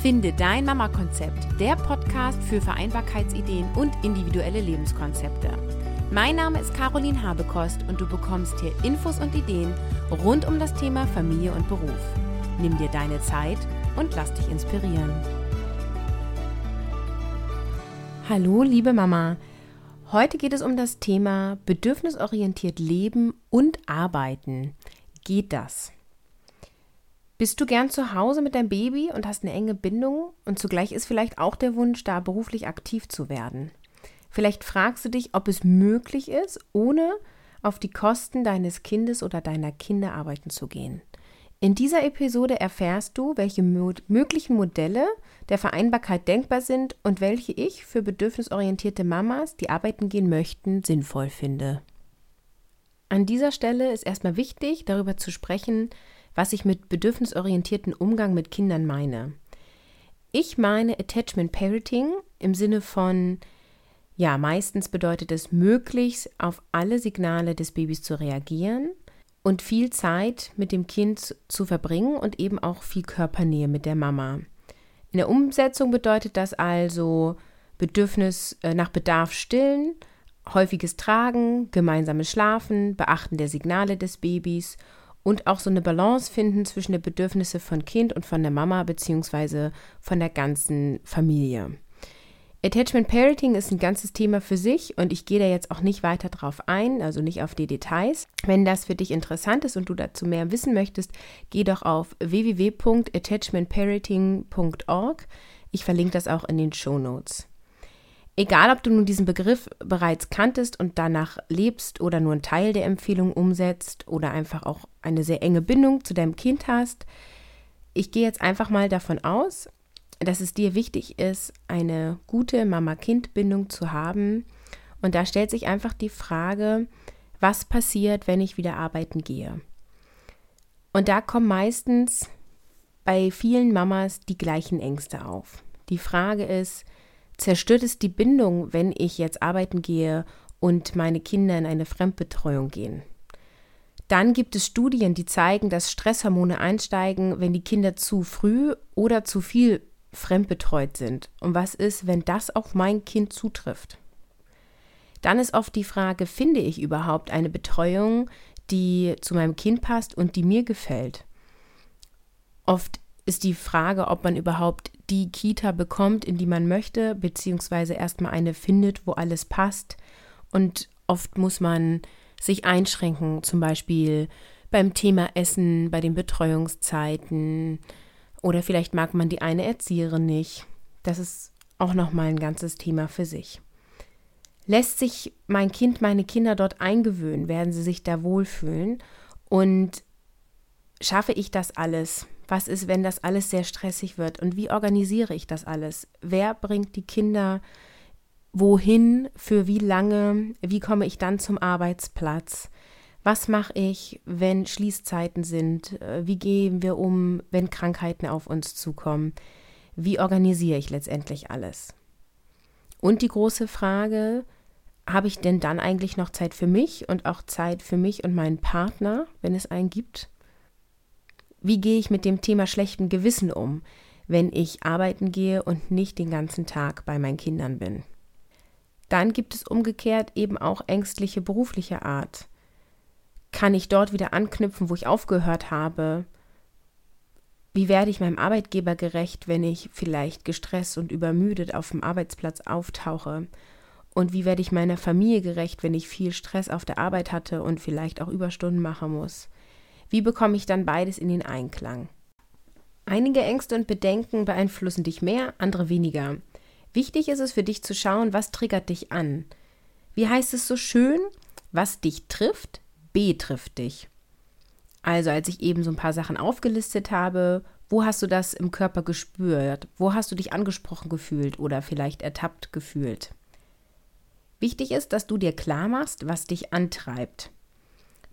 Finde dein Mama-Konzept, der Podcast für Vereinbarkeitsideen und individuelle Lebenskonzepte. Mein Name ist Caroline Habekost und du bekommst hier Infos und Ideen rund um das Thema Familie und Beruf. Nimm dir deine Zeit und lass dich inspirieren. Hallo, liebe Mama. Heute geht es um das Thema bedürfnisorientiert leben und arbeiten. Geht das? Bist du gern zu Hause mit deinem Baby und hast eine enge Bindung und zugleich ist vielleicht auch der Wunsch, da beruflich aktiv zu werden? Vielleicht fragst du dich, ob es möglich ist, ohne auf die Kosten deines Kindes oder deiner Kinder arbeiten zu gehen. In dieser Episode erfährst du, welche möglichen Modelle der Vereinbarkeit denkbar sind und welche ich für bedürfnisorientierte Mamas, die arbeiten gehen möchten, sinnvoll finde. An dieser Stelle ist erstmal wichtig, darüber zu sprechen, was ich mit bedürfnisorientierten Umgang mit Kindern meine. Ich meine Attachment Parenting im Sinne von, ja, meistens bedeutet es möglichst auf alle Signale des Babys zu reagieren und viel Zeit mit dem Kind zu verbringen und eben auch viel Körpernähe mit der Mama. In der Umsetzung bedeutet das also Bedürfnis äh, nach Bedarf stillen, häufiges Tragen, gemeinsames Schlafen, Beachten der Signale des Babys und auch so eine Balance finden zwischen den Bedürfnissen von Kind und von der Mama beziehungsweise von der ganzen Familie. Attachment Parenting ist ein ganzes Thema für sich und ich gehe da jetzt auch nicht weiter drauf ein, also nicht auf die Details. Wenn das für dich interessant ist und du dazu mehr wissen möchtest, geh doch auf www.attachmentparenting.org. Ich verlinke das auch in den Show Notes. Egal, ob du nun diesen Begriff bereits kanntest und danach lebst oder nur einen Teil der Empfehlung umsetzt oder einfach auch eine sehr enge Bindung zu deinem Kind hast, ich gehe jetzt einfach mal davon aus, dass es dir wichtig ist, eine gute Mama-Kind-Bindung zu haben. Und da stellt sich einfach die Frage, was passiert, wenn ich wieder arbeiten gehe? Und da kommen meistens bei vielen Mamas die gleichen Ängste auf. Die Frage ist, zerstört es die Bindung, wenn ich jetzt arbeiten gehe und meine Kinder in eine Fremdbetreuung gehen. Dann gibt es Studien, die zeigen, dass Stresshormone einsteigen, wenn die Kinder zu früh oder zu viel fremdbetreut sind. Und was ist, wenn das auf mein Kind zutrifft? Dann ist oft die Frage, finde ich überhaupt eine Betreuung, die zu meinem Kind passt und die mir gefällt? Oft ist die Frage, ob man überhaupt die Kita bekommt, in die man möchte, beziehungsweise erstmal eine findet, wo alles passt. Und oft muss man sich einschränken, zum Beispiel beim Thema Essen, bei den Betreuungszeiten oder vielleicht mag man die eine Erzieherin nicht. Das ist auch nochmal ein ganzes Thema für sich. Lässt sich mein Kind, meine Kinder dort eingewöhnen, werden sie sich da wohlfühlen und schaffe ich das alles? Was ist, wenn das alles sehr stressig wird? Und wie organisiere ich das alles? Wer bringt die Kinder wohin? Für wie lange? Wie komme ich dann zum Arbeitsplatz? Was mache ich, wenn Schließzeiten sind? Wie gehen wir um, wenn Krankheiten auf uns zukommen? Wie organisiere ich letztendlich alles? Und die große Frage, habe ich denn dann eigentlich noch Zeit für mich und auch Zeit für mich und meinen Partner, wenn es einen gibt? Wie gehe ich mit dem Thema schlechten Gewissen um, wenn ich arbeiten gehe und nicht den ganzen Tag bei meinen Kindern bin? Dann gibt es umgekehrt eben auch ängstliche berufliche Art. Kann ich dort wieder anknüpfen, wo ich aufgehört habe? Wie werde ich meinem Arbeitgeber gerecht, wenn ich vielleicht gestresst und übermüdet auf dem Arbeitsplatz auftauche? Und wie werde ich meiner Familie gerecht, wenn ich viel Stress auf der Arbeit hatte und vielleicht auch Überstunden machen muss? Wie bekomme ich dann beides in den Einklang? Einige Ängste und Bedenken beeinflussen dich mehr, andere weniger. Wichtig ist es für dich zu schauen, was triggert dich an. Wie heißt es so schön? Was dich trifft, betrifft dich. Also als ich eben so ein paar Sachen aufgelistet habe, wo hast du das im Körper gespürt? Wo hast du dich angesprochen gefühlt oder vielleicht ertappt gefühlt? Wichtig ist, dass du dir klar machst, was dich antreibt.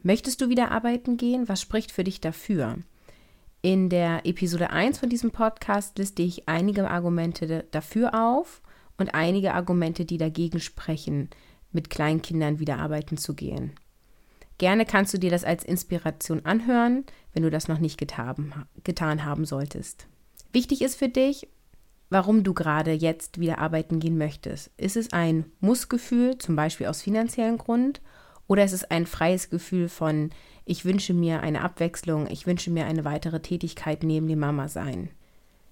Möchtest du wieder arbeiten gehen? Was spricht für dich dafür? In der Episode 1 von diesem Podcast liste ich einige Argumente dafür auf und einige Argumente, die dagegen sprechen, mit Kleinkindern wieder arbeiten zu gehen. Gerne kannst du dir das als Inspiration anhören, wenn du das noch nicht getan, haben solltest. Wichtig ist für dich, warum du gerade jetzt wieder arbeiten gehen möchtest. Ist es ein Mussgefühl, zum Beispiel aus finanziellen Grund, oder ist es ein freies Gefühl von, ich wünsche mir eine Abwechslung, ich wünsche mir eine weitere Tätigkeit neben dem Mama sein?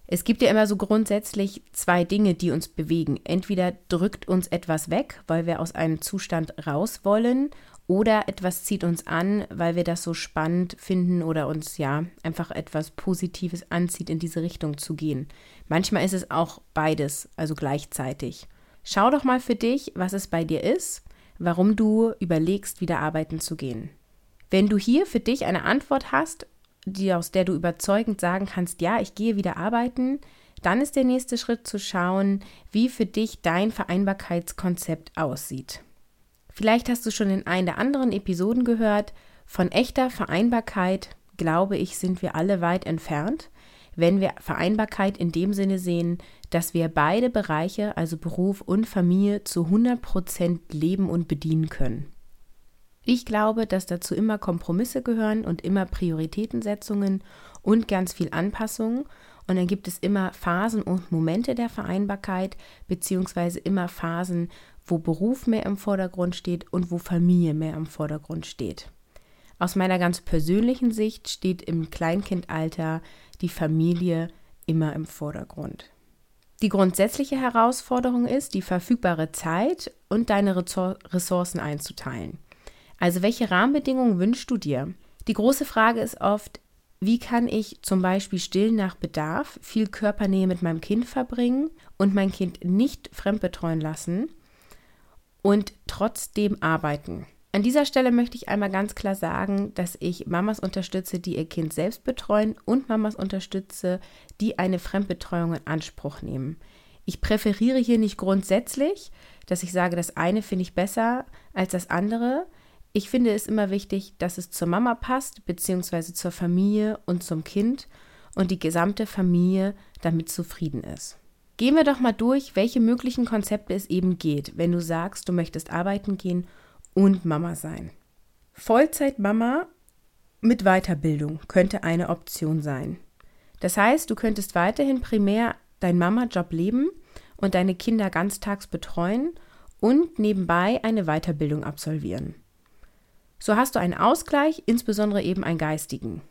Es gibt ja immer so grundsätzlich zwei Dinge, die uns bewegen. Entweder drückt uns etwas weg, weil wir aus einem Zustand raus wollen, oder etwas zieht uns an, weil wir das so spannend finden oder uns ja einfach etwas Positives anzieht, in diese Richtung zu gehen. Manchmal ist es auch beides, also gleichzeitig. Schau doch mal für dich, was es bei dir ist, warum du überlegst, wieder arbeiten zu gehen. Wenn du hier für dich eine Antwort hast, die, aus der du überzeugend sagen kannst, ja, ich gehe wieder arbeiten, dann ist der nächste Schritt zu schauen, wie für dich dein Vereinbarkeitskonzept aussieht. Vielleicht hast du schon in einer der anderen Episoden gehört, von echter Vereinbarkeit, glaube ich, sind wir alle weit entfernt, wenn wir Vereinbarkeit in dem Sinne sehen, dass wir beide Bereiche, also Beruf und Familie, zu 100 Prozent leben und bedienen können. Ich glaube, dass dazu immer Kompromisse gehören und immer Prioritätensetzungen und ganz viel Anpassung. Und dann gibt es immer Phasen und Momente der Vereinbarkeit, beziehungsweise immer Phasen, wo Beruf mehr im Vordergrund steht und wo Familie mehr im Vordergrund steht. Aus meiner ganz persönlichen Sicht steht im Kleinkindalter die Familie immer im Vordergrund. Die grundsätzliche Herausforderung ist, die verfügbare Zeit und deine Ressourcen einzuteilen. Also welche Rahmenbedingungen wünschst du dir? Die große Frage ist oft, wie kann ich zum Beispiel still nach Bedarf viel Körpernähe mit meinem Kind verbringen und mein Kind nicht fremdbetreuen lassen und trotzdem arbeiten? An dieser Stelle möchte ich einmal ganz klar sagen, dass ich Mamas unterstütze, die ihr Kind selbst betreuen und Mamas unterstütze, die eine Fremdbetreuung in Anspruch nehmen. Ich präferiere hier nicht grundsätzlich, dass ich sage, das eine finde ich besser als das andere. Ich finde es immer wichtig, dass es zur Mama passt, beziehungsweise zur Familie und zum Kind und die gesamte Familie damit zufrieden ist. Gehen wir doch mal durch, welche möglichen Konzepte es eben geht, wenn du sagst, du möchtest arbeiten gehen und Mama sein. Vollzeitmama mit Weiterbildung könnte eine Option sein. Das heißt, du könntest weiterhin primär deinen Mama-Job leben und deine Kinder ganztags betreuen und nebenbei eine Weiterbildung absolvieren. So hast du einen Ausgleich, insbesondere eben einen geistigen.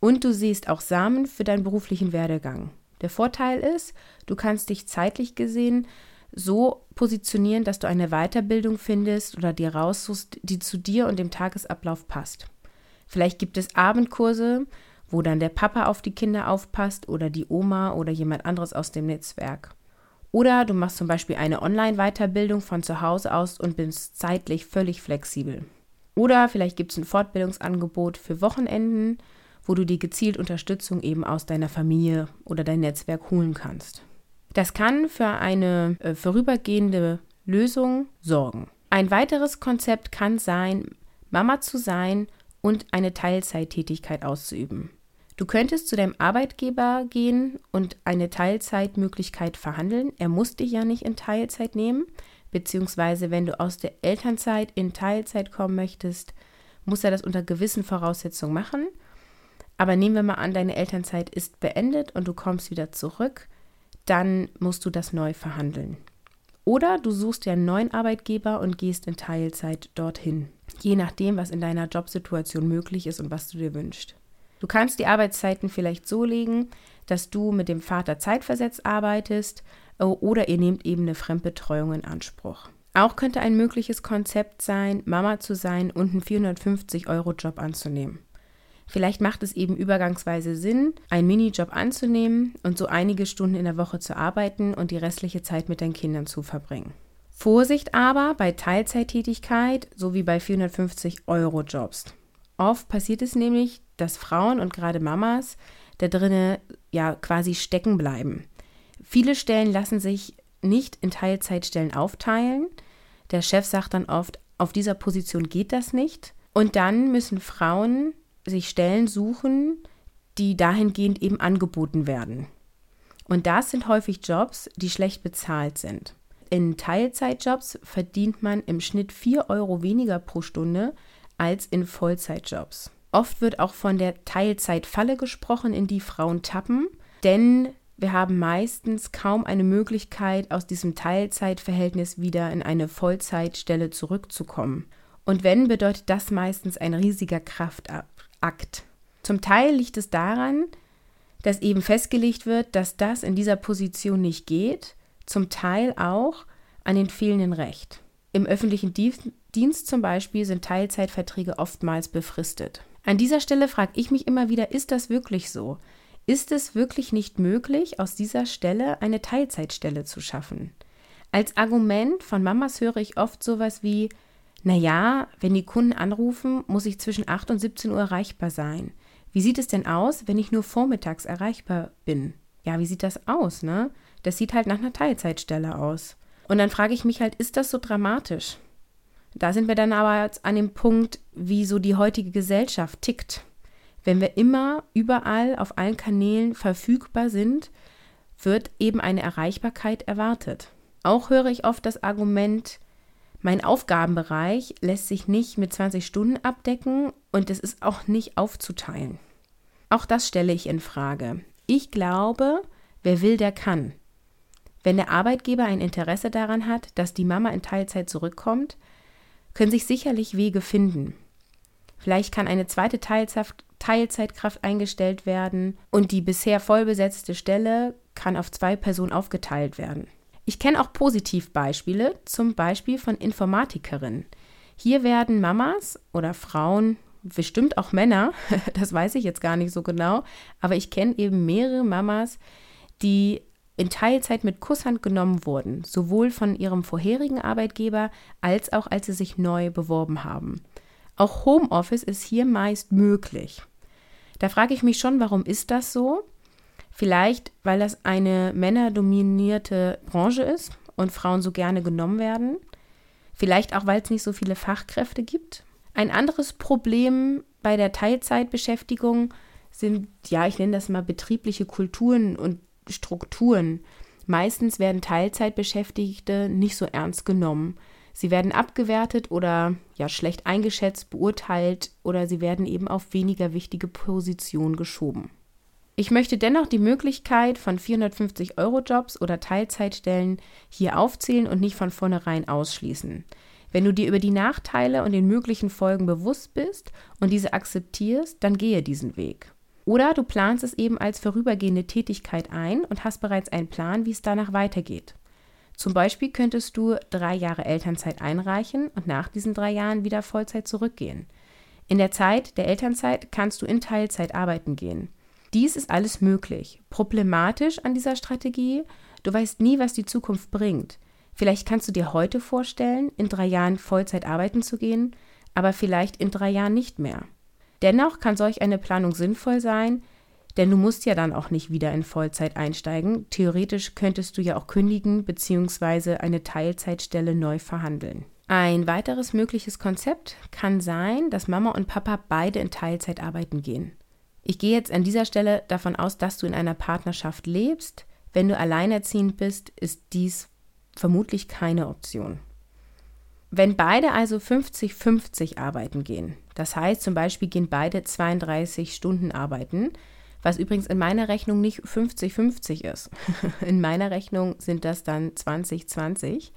Und du siehst auch Samen für deinen beruflichen Werdegang. Der Vorteil ist, du kannst dich zeitlich gesehen so positionieren, dass du eine Weiterbildung findest oder dir raussuchst, die zu dir und dem Tagesablauf passt. Vielleicht gibt es Abendkurse, wo dann der Papa auf die Kinder aufpasst oder die Oma oder jemand anderes aus dem Netzwerk. Oder du machst zum Beispiel eine Online-Weiterbildung von zu Hause aus und bist zeitlich völlig flexibel. Oder vielleicht gibt es ein Fortbildungsangebot für Wochenenden, wo du dir gezielt Unterstützung eben aus deiner Familie oder dein Netzwerk holen kannst. Das kann für eine äh, vorübergehende Lösung sorgen. Ein weiteres Konzept kann sein, Mama zu sein und eine Teilzeittätigkeit auszuüben. Du könntest zu deinem Arbeitgeber gehen und eine Teilzeitmöglichkeit verhandeln. Er muss dich ja nicht in Teilzeit nehmen, beziehungsweise wenn du aus der Elternzeit in Teilzeit kommen möchtest, muss er das unter gewissen Voraussetzungen machen. Aber nehmen wir mal an, deine Elternzeit ist beendet und du kommst wieder zurück, dann musst du das neu verhandeln. Oder du suchst dir einen neuen Arbeitgeber und gehst in Teilzeit dorthin, je nachdem, was in deiner Jobsituation möglich ist und was du dir wünschst. Du kannst die Arbeitszeiten vielleicht so legen, dass du mit dem Vater zeitversetzt arbeitest äh, oder ihr nehmt eben eine Fremdbetreuung in Anspruch. Auch könnte ein mögliches Konzept sein, Mama zu sein und einen 450-Euro-Job anzunehmen. Vielleicht macht es eben übergangsweise Sinn, einen Minijob anzunehmen und so einige Stunden in der Woche zu arbeiten und die restliche Zeit mit deinen Kindern zu verbringen. Vorsicht aber bei Teilzeittätigkeit sowie bei 450-Euro-Jobs. Oft passiert es nämlich, dass Frauen und gerade Mamas da drinnen ja quasi stecken bleiben. Viele Stellen lassen sich nicht in Teilzeitstellen aufteilen. Der Chef sagt dann oft, auf dieser Position geht das nicht. Und dann müssen Frauen sich Stellen suchen, die dahingehend eben angeboten werden. Und das sind häufig Jobs, die schlecht bezahlt sind. In Teilzeitjobs verdient man im Schnitt 4 Euro weniger pro Stunde als in Vollzeitjobs. Oft wird auch von der Teilzeitfalle gesprochen, in die Frauen tappen, denn wir haben meistens kaum eine Möglichkeit, aus diesem Teilzeitverhältnis wieder in eine Vollzeitstelle zurückzukommen. Und wenn, bedeutet das meistens ein riesiger Kraftakt. Zum Teil liegt es daran, dass eben festgelegt wird, dass das in dieser Position nicht geht, zum Teil auch an den fehlenden Recht. Im öffentlichen Dienst zum Beispiel sind Teilzeitverträge oftmals befristet. An dieser Stelle frage ich mich immer wieder, ist das wirklich so? Ist es wirklich nicht möglich, aus dieser Stelle eine Teilzeitstelle zu schaffen? Als Argument von Mamas höre ich oft sowas wie, naja, wenn die Kunden anrufen, muss ich zwischen 8 und 17 Uhr erreichbar sein. Wie sieht es denn aus, wenn ich nur vormittags erreichbar bin? Ja, wie sieht das aus, ne? Das sieht halt nach einer Teilzeitstelle aus. Und dann frage ich mich halt, ist das so dramatisch? Da sind wir dann aber jetzt an dem Punkt, wie so die heutige Gesellschaft tickt. Wenn wir immer überall auf allen Kanälen verfügbar sind, wird eben eine Erreichbarkeit erwartet. Auch höre ich oft das Argument, mein Aufgabenbereich lässt sich nicht mit 20 Stunden abdecken und es ist auch nicht aufzuteilen. Auch das stelle ich in Frage. Ich glaube, wer will, der kann. Wenn der Arbeitgeber ein Interesse daran hat, dass die Mama in Teilzeit zurückkommt, können sich sicherlich Wege finden. Vielleicht kann eine zweite Teilzeitkraft eingestellt werden und die bisher vollbesetzte Stelle kann auf zwei Personen aufgeteilt werden. Ich kenne auch Positivbeispiele, zum Beispiel von Informatikerinnen. Hier werden Mamas oder Frauen, bestimmt auch Männer, das weiß ich jetzt gar nicht so genau, aber ich kenne eben mehrere Mamas, die in Teilzeit mit Kusshand genommen wurden, sowohl von ihrem vorherigen Arbeitgeber als auch als sie sich neu beworben haben. Auch Homeoffice ist hier meist möglich. Da frage ich mich schon, warum ist das so? Vielleicht, weil das eine männerdominierte Branche ist und Frauen so gerne genommen werden. Vielleicht auch, weil es nicht so viele Fachkräfte gibt. Ein anderes Problem bei der Teilzeitbeschäftigung sind, ja, ich nenne das mal betriebliche Kulturen und Strukturen. Meistens werden Teilzeitbeschäftigte nicht so ernst genommen. Sie werden abgewertet oder ja schlecht eingeschätzt, beurteilt oder sie werden eben auf weniger wichtige Positionen geschoben. Ich möchte dennoch die Möglichkeit von 450-Euro-Jobs oder Teilzeitstellen hier aufzählen und nicht von vornherein ausschließen. Wenn du dir über die Nachteile und den möglichen Folgen bewusst bist und diese akzeptierst, dann gehe diesen Weg. Oder du planst es eben als vorübergehende Tätigkeit ein und hast bereits einen Plan, wie es danach weitergeht. Zum Beispiel könntest du drei Jahre Elternzeit einreichen und nach diesen drei Jahren wieder Vollzeit zurückgehen. In der Zeit der Elternzeit kannst du in Teilzeit arbeiten gehen. Dies ist alles möglich. Problematisch an dieser Strategie, du weißt nie, was die Zukunft bringt. Vielleicht kannst du dir heute vorstellen, in drei Jahren Vollzeit arbeiten zu gehen, aber vielleicht in drei Jahren nicht mehr. Dennoch kann solch eine Planung sinnvoll sein, denn du musst ja dann auch nicht wieder in Vollzeit einsteigen. Theoretisch könntest du ja auch kündigen bzw. eine Teilzeitstelle neu verhandeln. Ein weiteres mögliches Konzept kann sein, dass Mama und Papa beide in Teilzeit arbeiten gehen. Ich gehe jetzt an dieser Stelle davon aus, dass du in einer Partnerschaft lebst. Wenn du alleinerziehend bist, ist dies vermutlich keine Option. Wenn beide also 50-50 arbeiten gehen, das heißt zum Beispiel gehen beide 32 Stunden arbeiten, was übrigens in meiner Rechnung nicht 50-50 ist. in meiner Rechnung sind das dann 20-20.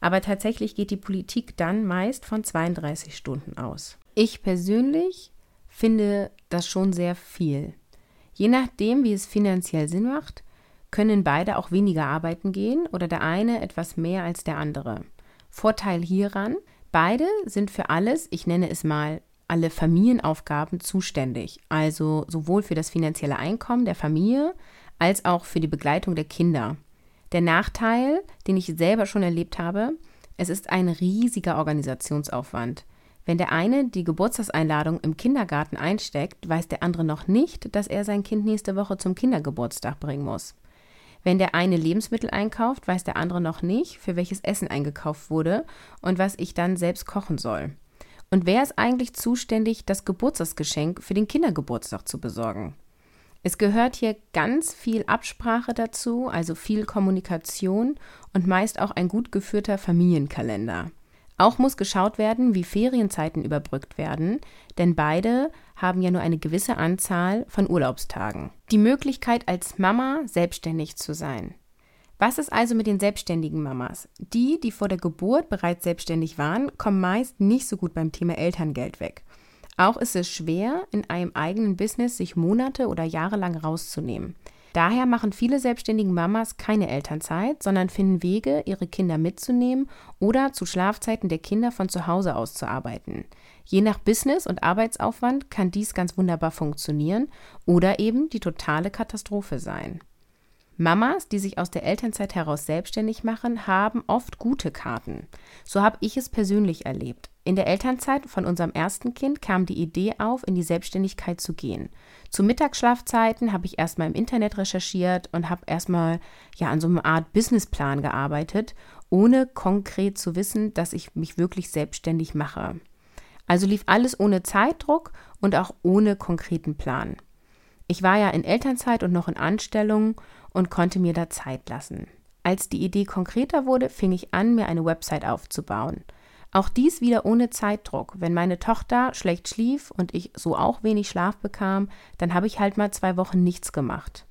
Aber tatsächlich geht die Politik dann meist von 32 Stunden aus. Ich persönlich finde das schon sehr viel. Je nachdem, wie es finanziell Sinn macht, können beide auch weniger arbeiten gehen oder der eine etwas mehr als der andere. Vorteil hieran, beide sind für alles, ich nenne es mal, alle Familienaufgaben zuständig, also sowohl für das finanzielle Einkommen der Familie als auch für die Begleitung der Kinder. Der Nachteil, den ich selber schon erlebt habe, es ist ein riesiger Organisationsaufwand. Wenn der eine die Geburtstagseinladung im Kindergarten einsteckt, weiß der andere noch nicht, dass er sein Kind nächste Woche zum Kindergeburtstag bringen muss. Wenn der eine Lebensmittel einkauft, weiß der andere noch nicht, für welches Essen eingekauft wurde und was ich dann selbst kochen soll. Und wer ist eigentlich zuständig, das Geburtstagsgeschenk für den Kindergeburtstag zu besorgen? Es gehört hier ganz viel Absprache dazu, also viel Kommunikation und meist auch ein gut geführter Familienkalender. Auch muss geschaut werden, wie Ferienzeiten überbrückt werden, denn beide haben ja nur eine gewisse Anzahl von Urlaubstagen. Die Möglichkeit als Mama selbstständig zu sein. Was ist also mit den selbstständigen Mamas? Die, die vor der Geburt bereits selbstständig waren, kommen meist nicht so gut beim Thema Elterngeld weg. Auch ist es schwer, in einem eigenen Business sich Monate oder Jahre lang rauszunehmen. Daher machen viele selbstständige Mamas keine Elternzeit, sondern finden Wege, ihre Kinder mitzunehmen oder zu Schlafzeiten der Kinder von zu Hause aus zu arbeiten. Je nach Business und Arbeitsaufwand kann dies ganz wunderbar funktionieren oder eben die totale Katastrophe sein. Mamas, die sich aus der Elternzeit heraus selbstständig machen, haben oft gute Karten. So habe ich es persönlich erlebt. In der Elternzeit von unserem ersten Kind kam die Idee auf, in die Selbstständigkeit zu gehen. Zu Mittagsschlafzeiten habe ich erstmal im Internet recherchiert und habe erstmal ja an so einer Art Businessplan gearbeitet, ohne konkret zu wissen, dass ich mich wirklich selbstständig mache. Also lief alles ohne Zeitdruck und auch ohne konkreten Plan. Ich war ja in Elternzeit und noch in Anstellung und konnte mir da Zeit lassen. Als die Idee konkreter wurde, fing ich an, mir eine Website aufzubauen. Auch dies wieder ohne Zeitdruck. Wenn meine Tochter schlecht schlief und ich so auch wenig Schlaf bekam, dann habe ich halt mal zwei Wochen nichts gemacht.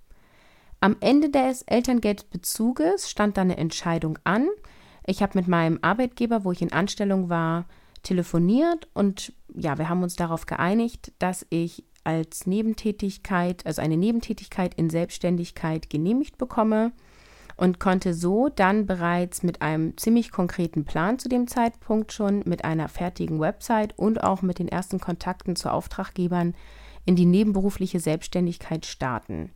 Am Ende des Elterngeldbezuges stand dann eine Entscheidung an. Ich habe mit meinem Arbeitgeber, wo ich in Anstellung war, telefoniert und ja, wir haben uns darauf geeinigt, dass ich als Nebentätigkeit, also eine Nebentätigkeit in Selbstständigkeit genehmigt bekomme und konnte so dann bereits mit einem ziemlich konkreten Plan zu dem Zeitpunkt schon mit einer fertigen Website und auch mit den ersten Kontakten zu Auftraggebern in die nebenberufliche Selbstständigkeit starten.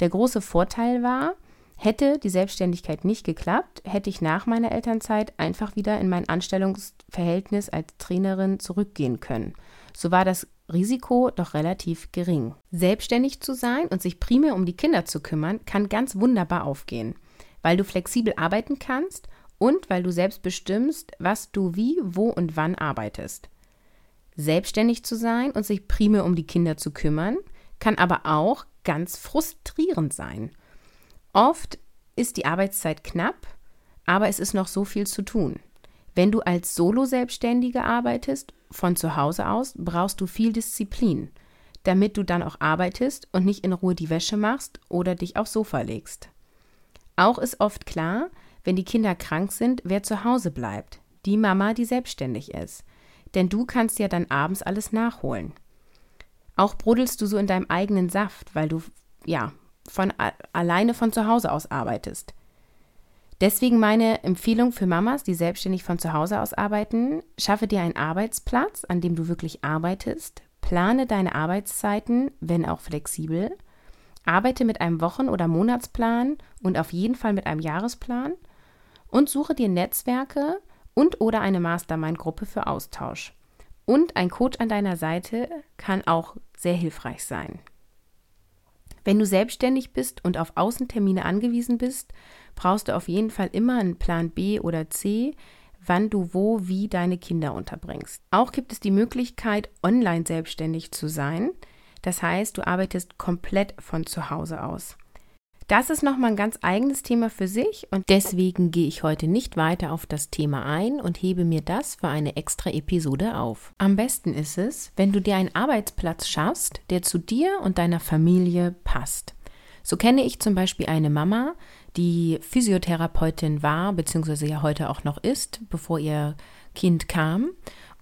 Der große Vorteil war, hätte die Selbstständigkeit nicht geklappt, hätte ich nach meiner Elternzeit einfach wieder in mein Anstellungsverhältnis als Trainerin zurückgehen können. So war das Risiko doch relativ gering. Selbstständig zu sein und sich primär um die Kinder zu kümmern, kann ganz wunderbar aufgehen weil du flexibel arbeiten kannst und weil du selbst bestimmst, was du wie, wo und wann arbeitest. Selbstständig zu sein und sich primär um die Kinder zu kümmern, kann aber auch ganz frustrierend sein. Oft ist die Arbeitszeit knapp, aber es ist noch so viel zu tun. Wenn du als Solo-Selbstständige arbeitest, von zu Hause aus, brauchst du viel Disziplin, damit du dann auch arbeitest und nicht in Ruhe die Wäsche machst oder dich aufs Sofa legst. Auch ist oft klar, wenn die Kinder krank sind, wer zu Hause bleibt. Die Mama, die selbstständig ist. Denn du kannst ja dann abends alles nachholen. Auch brodelst du so in deinem eigenen Saft, weil du ja von alleine von zu Hause aus arbeitest. Deswegen meine Empfehlung für Mamas, die selbstständig von zu Hause aus arbeiten, schaffe dir einen Arbeitsplatz, an dem du wirklich arbeitest, plane deine Arbeitszeiten, wenn auch flexibel, Arbeite mit einem Wochen- oder Monatsplan und auf jeden Fall mit einem Jahresplan und suche dir Netzwerke und oder eine Mastermind-Gruppe für Austausch. Und ein Coach an deiner Seite kann auch sehr hilfreich sein. Wenn du selbstständig bist und auf Außentermine angewiesen bist, brauchst du auf jeden Fall immer einen Plan B oder C, wann du wo wie deine Kinder unterbringst. Auch gibt es die Möglichkeit, online selbstständig zu sein. Das heißt, du arbeitest komplett von zu Hause aus. Das ist nochmal ein ganz eigenes Thema für sich und deswegen gehe ich heute nicht weiter auf das Thema ein und hebe mir das für eine extra Episode auf. Am besten ist es, wenn du dir einen Arbeitsplatz schaffst, der zu dir und deiner Familie passt. So kenne ich zum Beispiel eine Mama, die Physiotherapeutin war, beziehungsweise ja heute auch noch ist, bevor ihr Kind kam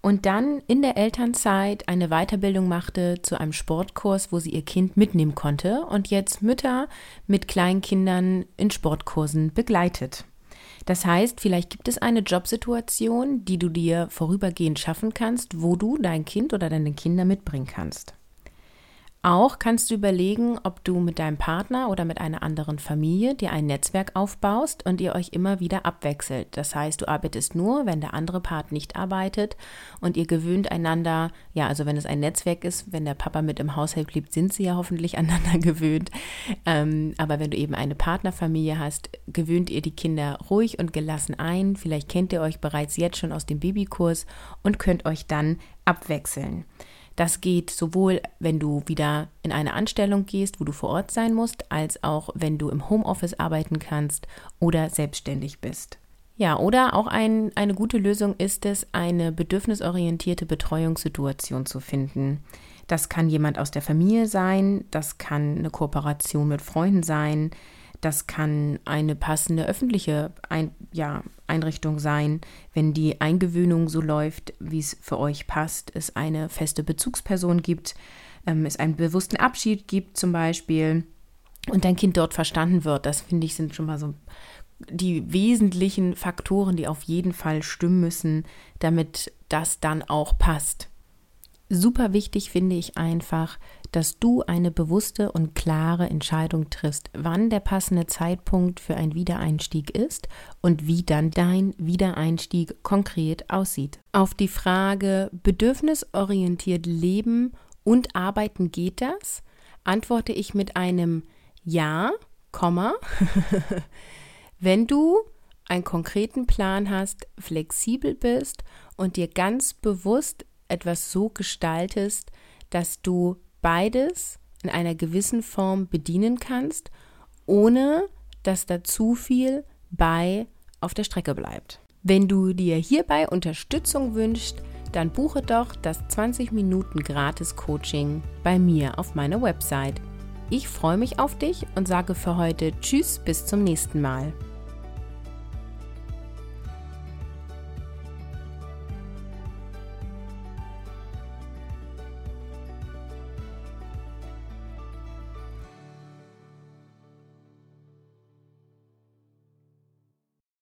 und dann in der Elternzeit eine Weiterbildung machte zu einem Sportkurs, wo sie ihr Kind mitnehmen konnte und jetzt Mütter mit Kleinkindern in Sportkursen begleitet. Das heißt, vielleicht gibt es eine Jobsituation, die du dir vorübergehend schaffen kannst, wo du dein Kind oder deine Kinder mitbringen kannst. Auch kannst du überlegen, ob du mit deinem Partner oder mit einer anderen Familie dir ein Netzwerk aufbaust und ihr euch immer wieder abwechselt. Das heißt, du arbeitest nur, wenn der andere Part nicht arbeitet und ihr gewöhnt einander, ja, also wenn es ein Netzwerk ist, wenn der Papa mit im Haushalt lebt, sind sie ja hoffentlich aneinander gewöhnt. Ähm, aber wenn du eben eine Partnerfamilie hast, gewöhnt ihr die Kinder ruhig und gelassen ein. Vielleicht kennt ihr euch bereits jetzt schon aus dem Babykurs und könnt euch dann abwechseln. Das geht sowohl, wenn du wieder in eine Anstellung gehst, wo du vor Ort sein musst, als auch wenn du im Homeoffice arbeiten kannst oder selbstständig bist. Ja, oder auch ein, eine gute Lösung ist es, eine bedürfnisorientierte Betreuungssituation zu finden. Das kann jemand aus der Familie sein, das kann eine Kooperation mit Freunden sein, das kann eine passende öffentliche Ein ja, Einrichtung sein. Wenn die Eingewöhnung so läuft, wie es für euch passt, es eine feste Bezugsperson gibt, ähm, es einen bewussten Abschied gibt zum Beispiel und dein Kind dort verstanden wird. Das finde ich sind schon mal so die wesentlichen Faktoren, die auf jeden Fall stimmen müssen, damit das dann auch passt. Super wichtig finde ich einfach, dass du eine bewusste und klare Entscheidung triffst, wann der passende Zeitpunkt für ein Wiedereinstieg ist und wie dann dein Wiedereinstieg konkret aussieht. Auf die Frage bedürfnisorientiert leben und arbeiten geht das, antworte ich mit einem Ja, Komma, wenn du einen konkreten Plan hast, flexibel bist und dir ganz bewusst etwas so gestaltest, dass du beides in einer gewissen Form bedienen kannst, ohne dass da zu viel bei auf der Strecke bleibt. Wenn du dir hierbei Unterstützung wünschst, dann buche doch das 20 Minuten gratis Coaching bei mir auf meiner Website. Ich freue mich auf dich und sage für heute Tschüss, bis zum nächsten Mal.